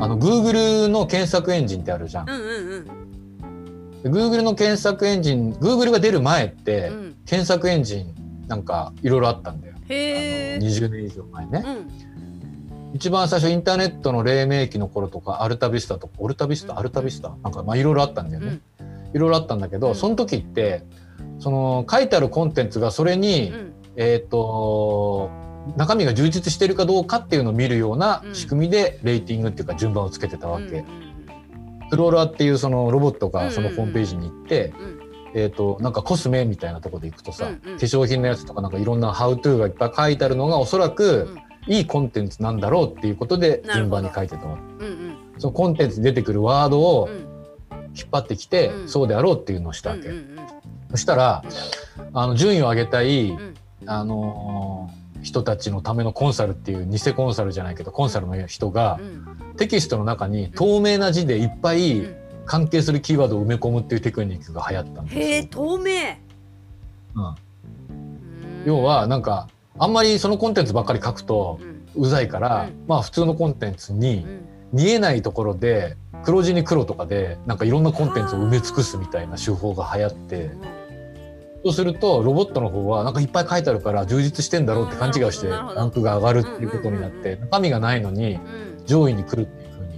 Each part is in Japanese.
あの Google の検索エンジンってあるじゃん。うんうんで Google の検索エンジン Google が出る前って、うん。検索エンジンなんかいろいろあったんだよ。へえあの20年以上前ね。うん。一番最初インターネットの黎明期の頃とかアルタビスタとかオルタビスタ、うん。アルタビスタなんかまあいろいろあったんだよね。うん。いろいろあったんだけど、うん。その時ってその書いてあるコンテンツがそれに、うん。えっ、と中身が充実してるかどうかっていうのを見るようなうん。仕組みでレーティングっていうか順番をつけてたわけ。うんフローラーっていうそのロボットがそのうんホームページに行って、うん。えっ、となんかコスメみたいなところで行くとさ、うん。うん化粧品のやつとかなんかいろんなハウトゥーがいっぱい書いてあるのがおそらくいいコンテンツなんだろうっていうことで順番に書いてたわけ。うんうん。そのコンテンツに出てくるワードをうん。引っ張ってきて、うん。そうであろうっていうのをしたわけ。うんうん。そしたら、あの順位を上げたい、うん。あのー人たちのためのコンサルっていう偽コンサルじゃないけどコンサルの人がうん。テキストの中に透明な字でいっぱいうん。関係するキーワードを埋め込むっていうテクニックが流行ったんですよ。へえ透明。うん。うん。要はなんかあんまりそのコンテンツばっかり書くとうざいから、うん。まあ普通のコンテンツにうん。見えないところで黒字に黒とかでなんかいろんなコンテンツを埋め尽くすみたいな手法が流行ってそうするとロボットの方はなんかいっぱい書いてあるから充実してんだろうって勘違いしてランクが上がるっていうことになって中身がないのにうん。上位に来るっていう風に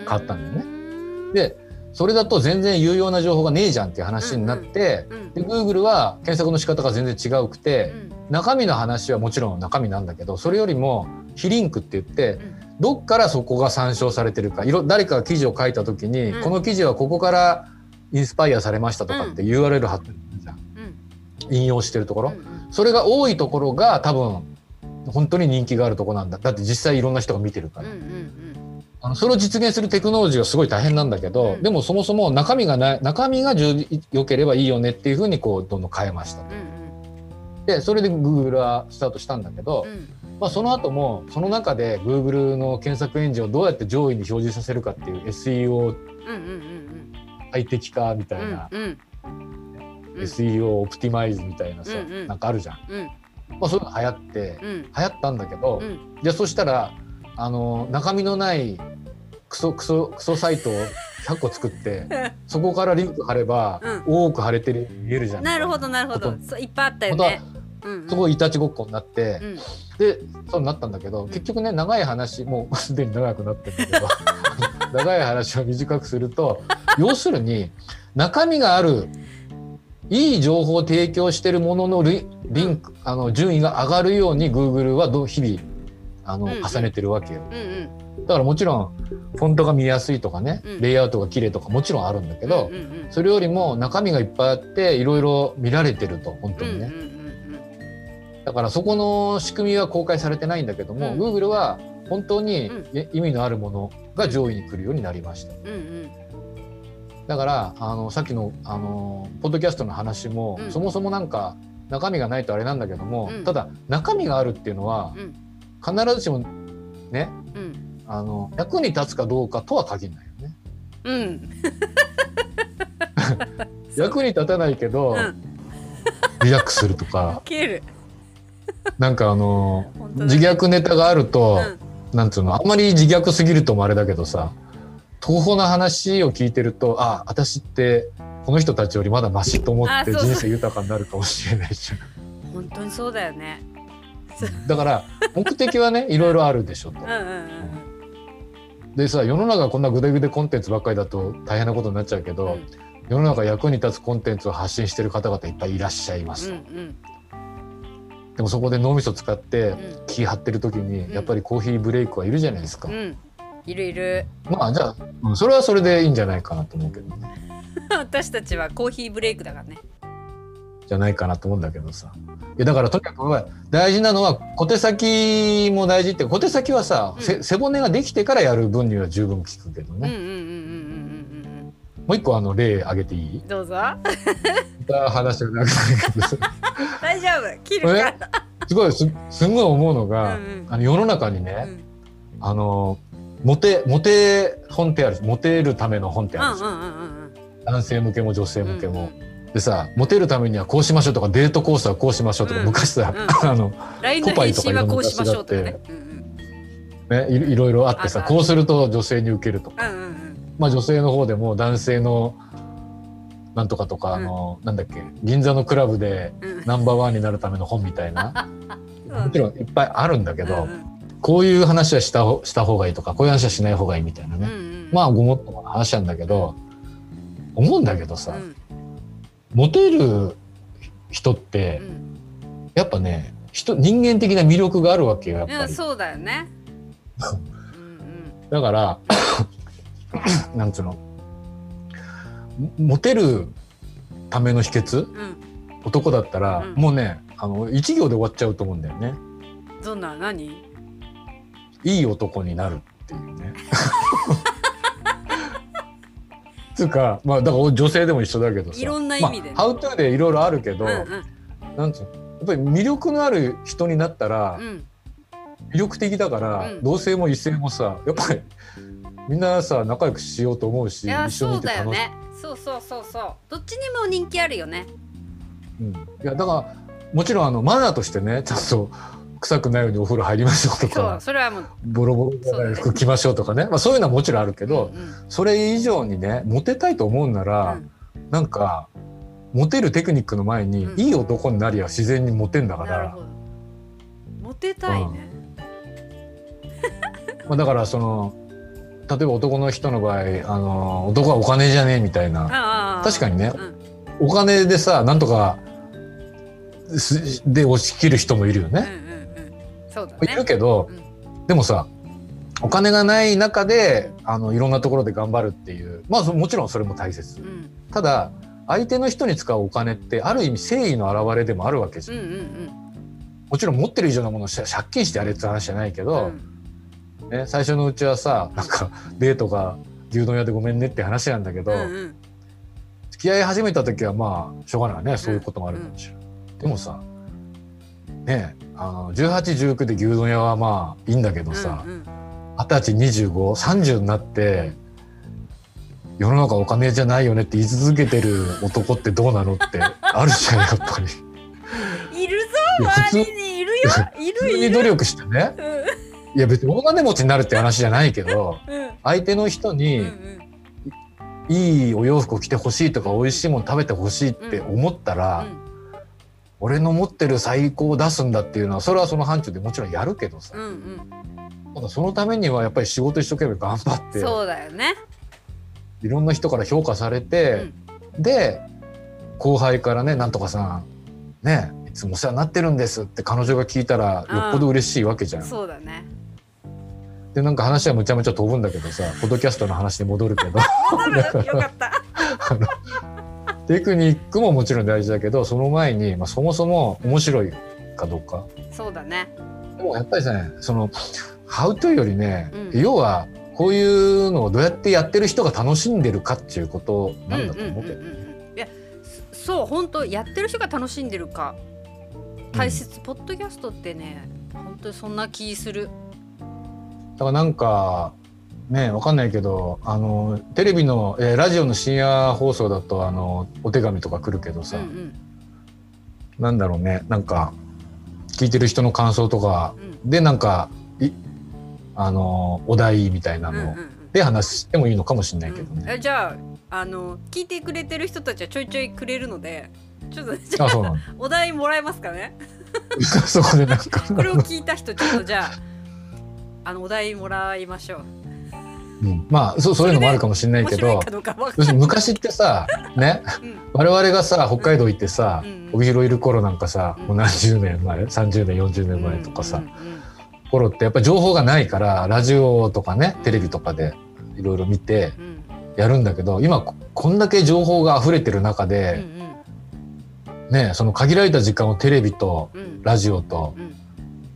変わったんだよでそれだと全然有用な情報がねえじゃんっていう話になってうんで Google は検索の仕方が全然違うくてうん中身の話はもちろん中身なんだけどそれよりも非リンクって言ってどっからそこが参照されてるかいろ誰かが記事を書いた時に、うん。この記事はここからインスパイアされましたとかって URL 貼ってる引用してるところ、うんそれが多いところが多分本当に人気があるところなんだ。だって実際いろんな人が見てるから、うんうんあのそれを実現するテクノロジーがすごい大変なんだけど、うん。でもそもそも中身がない中身が良ければいいよねっていうふうにこうどんどん変えました。うんうん。でそれで Google はスタートしたんだけど、うん。まあ、その後もその中で Google の検索エンジンをどうやって上位に表示させるかっていう SEO うんうんうん最適化みたうんいな、うんうん SEO オプティマイズみたいなさ、うんうん。なんかあるじゃん、うん。まあ、そういうの流行ってうん。流行ったんだけど、うん。じゃあそしたらあの中身のないクソクソクソサイトを100個作って そこからリンク貼れば、多く貼れてる見えるじゃん。なるほどなるほど。そういっぱいあったよね。うんうん。そこいたちごっこになって、うん。でそうなったんだけど結局ね長い話もう すでに長くなってるんだけど 長い話を短くすると要するに中身があるいい情報を提供してるもののリリンクあの順位が上がるように Google はどう日々あのうん。うん重ねてるわけよ。うんうん。だからもちろんフォントが見やすいとかね、うん。レイアウトが綺麗とかもちろんあるんだけど、うんうんそれよりも中身がいっぱいあっていろいろ見られてると本当にね。うんうんうんだからそこの仕組みは公開されてないんだけども、うん。Google は本当に意味のあるものが上位に来るようになりました。うんうんだからあのさっきのあのポッドキャストの話も、うん。そもそもなんか中身がないとあれなんだけども、うん。ただ中身があるっていうのはうん。必ずしもねうん。あの役に立つかどうかとは限らないよね。うん。役に立たないけど、うん。リラックスするとか。なんかあの自虐ネタがあると、うん。なんつうのあんまり自虐すぎるともあれだけどさ東方な話を聞いてるとあ私ってこの人たちよりまだマシと思って人生豊かになるかもしれないし本当にそうだよね。だから目的はね いろいろあるでしょと。うん。うんうんでさ世の中こんなグデグデコンテンツばっかりだと大変なことになっちゃうけど、うん。世の中役に立つコンテンツを発信してる方々いっぱいいらっしゃいますと、うんうん。でもそこで脳みそ使ってうん。気張ってる時にん。やっぱりコーヒーブレイクはいるじゃないですか、うんいるいる。まあじゃあ、うんそれはそれでいいんじゃないかなと思うけどね。私たちはコーヒーブレイクだからね。じゃないかなと思うんだけどさ。いやだからとにかく大事なのは小手先も大事って小手先はさ、うん。せ背骨ができてからやる分には十分効くけどね、うんうんうんうんうんうんもう一個あの例挙げていい？うんどうぞ。話がなくなる 大丈夫。切るから。すごいすすんごい思うのが、うんうん。あの世の中にね、あのモテモテ本ってあるモテるための本ってうんうんあるじゃん、うんうんうん男性向けも女性向けも。うんでさモテるためにはこうしましょうとかデートコースはこうしましょうとか、うん。昔さ、うあの LINE の返信はこうしましょうとかね。いいろいろあってさこうすると女性に受けるとか、うんうんうん。まあ、女性の方でも男性のなんとかとか、あのなんだっけ銀座のクラブでうん。ナンバーワンになるための本みたいな。もちろんいっぱいあるんだけど、うんうんこういう話はしたほした方がいいとかこういう話はしない方がいいみたいなね、うんうんまあごもっともな話なんだけど思うんだけどさ、うん。モテる人ってうん。やっぱね人人間的な魅力があるわけよやっぱり。そうだよね。うんだから なんつうのもモテるための秘訣うんうん。男だったら、うん。もうねあの一行で終わっちゃうと思うんだよね。どんな何？いい男になるっていうね。つうかまあだから女性でも一緒だけどさ。いろんな意味でね。まあ、ハウトゥーでいろいろあるけど、うんうん。なんつうのやっぱり魅力のある人になったらうん。魅力的だから、うん。同性も異性もさやっぱりみんなさ仲良くしようと思うし一緒にそいうて楽しい、だよね。そうそうそうそう。どっちにも人気あるよね。うん、いやだからもちろんあのマナーとしてねちゃんと臭くないようにお風呂入りましょうとか。それはもう。ボロボロじゃない服着ましょうとかね。まあ、そういうのはもちろんあるけど、うんうん。それ以上にねモテたいと思うなら、うん。なんかモテるテクニックの前に、うん。いい男になりゃ自然にモテんだから。モテたいね。まあ、だからその例えば男の人の場合あの男はお金じゃねえみたいな。確かにねうん。お金でさなんとかすで押し切る人もいるよね。うんうんうんそうだいるねけど、うん。でもさお金がない中であのいろんなところで頑張るっていうまあそもちろんそれも大切。うん。ただ相手の人に使うお金ってある意味誠意の表れでもあるわけじゃん、うんうんもちろん持ってる以上のものをし借金してやれって話じゃないけうど、ん。ね、最初のうちはさなんかデートが牛丼屋でごめんねって話なんだけど、うんうん。付き合い始めた時はまあしょうがないわね。そういうこともあるかもしれない、でもさねあの1819で牛丼屋はまあいいんだけどさうんうん。二十歳2530になって世の中お金じゃないよねって言い続けてる男ってどうなのって あるじゃんやっぱり。いるぞ周りにいるよい普るいる。通に努力してね。うん。いや別に大金持ちになるって話じゃないけどうん。相手の人うんにうん。いいお洋服を着てほしいとか美味しいもの食べてほしいって思ったら、俺の持ってる最高を出すんだっていうのはそれはその範疇でもちろんやるけどさ、うんうん。ただそのためにはやっぱり仕事一生懸命頑張ってそうだよね。いろんな人から評価されて、で後輩からね「なんとかさんねいつもお世話になってるんです」って彼女が聞いたらよっぽど嬉しいわけじゃん。そうだね。でなんか話はむちゃむちゃ飛ぶんだけどさポッドキャストの話に戻るけど。戻る。よかった テクニックももちろん大事だけどその前に、まあ、そもそも面白いかどうか。そうだね。でもやっぱりねその「ハウトよりね、うん。要はこういうのをどうやってやってる人が楽しんでるかっていうことなんだと思うけど、んんんうんいやそそう本当やってる人が楽しんでるか大切、ポッドキャストってね本当にそんな気する。だからなんかねわかんないけどあのテレビの、えーラジオの深夜放送だとあのお手紙とか来るけどさ、うんうん。なんだろうね。なんか聞いてる人の感想とかうん。でなんかいあのお題みたいなのうんうんうん。で話してもいいのかもしれないけどね。うん。えじゃああの聞いてくれてる人たちはちょいちょいくれるのでちょっとじゃああお題もらえますかね？そこでなんか。これを聞いた人ちょっとじゃああのお題もらいましょううん、まあそうそういうのもあるかもしれないけど。要するに昔ってさね。うん。我々がさ北海道行ってさうんうん。帯広いる頃なんかさ、うん。もう何十年前30年40年前とかさ、うんうん頃ってやっぱ情報がないからラジオとかねうん。テレビとかでいろいろ見てうん。うんやるんだけど今ここんだけ情報が溢れてる中うんで、ねその限られた時間をテレビとうん。うんラジオとうん。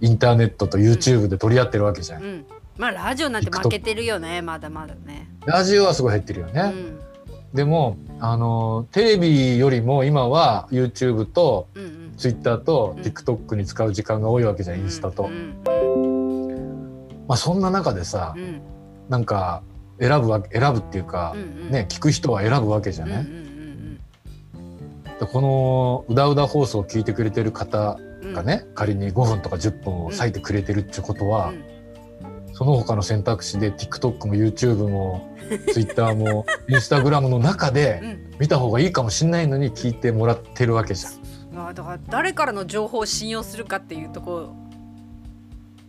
インターネットと YouTube で取り合ってるわけじゃん。うんまあラジオなんて負けてるよねまだまだね。ラジオはすごい減ってるよね。うん。でもあのテレビよりも今は YouTube とうんうん。ツイッターとうん。TikTok に使う時間が多いわけじゃん、インスタと。う。ん。まあそんな中でさう、ん。なんか選ぶわけ選ぶっていうかうん、うん。ね聞く人は選ぶわけじゃね。うんうんでこのうだうだ放送を聞いてくれてる方うんうん。がね、仮に5分とか10分を割いてくれてるってことは、その他の選択肢で TikTok も YouTube も Twitter も Instagram の中でうん見た方がいいかもしれないのに聞いてもらってるわけじゃん。まあだから誰からの情報を信用するかっていうところ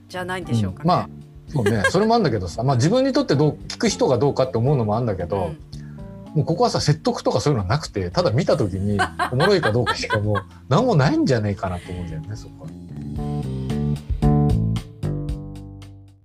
じゃないんでしょうかね。うんまあそうねそれもあるんだけどさ、まあ、自分にとってどう聞く人がどうかって思うのもあるんだけど、もうここはさ説得とかそういうのはなくてただ見た時におもろいかどうかしかもう何もないんじゃないかなと思うんだよねそこは。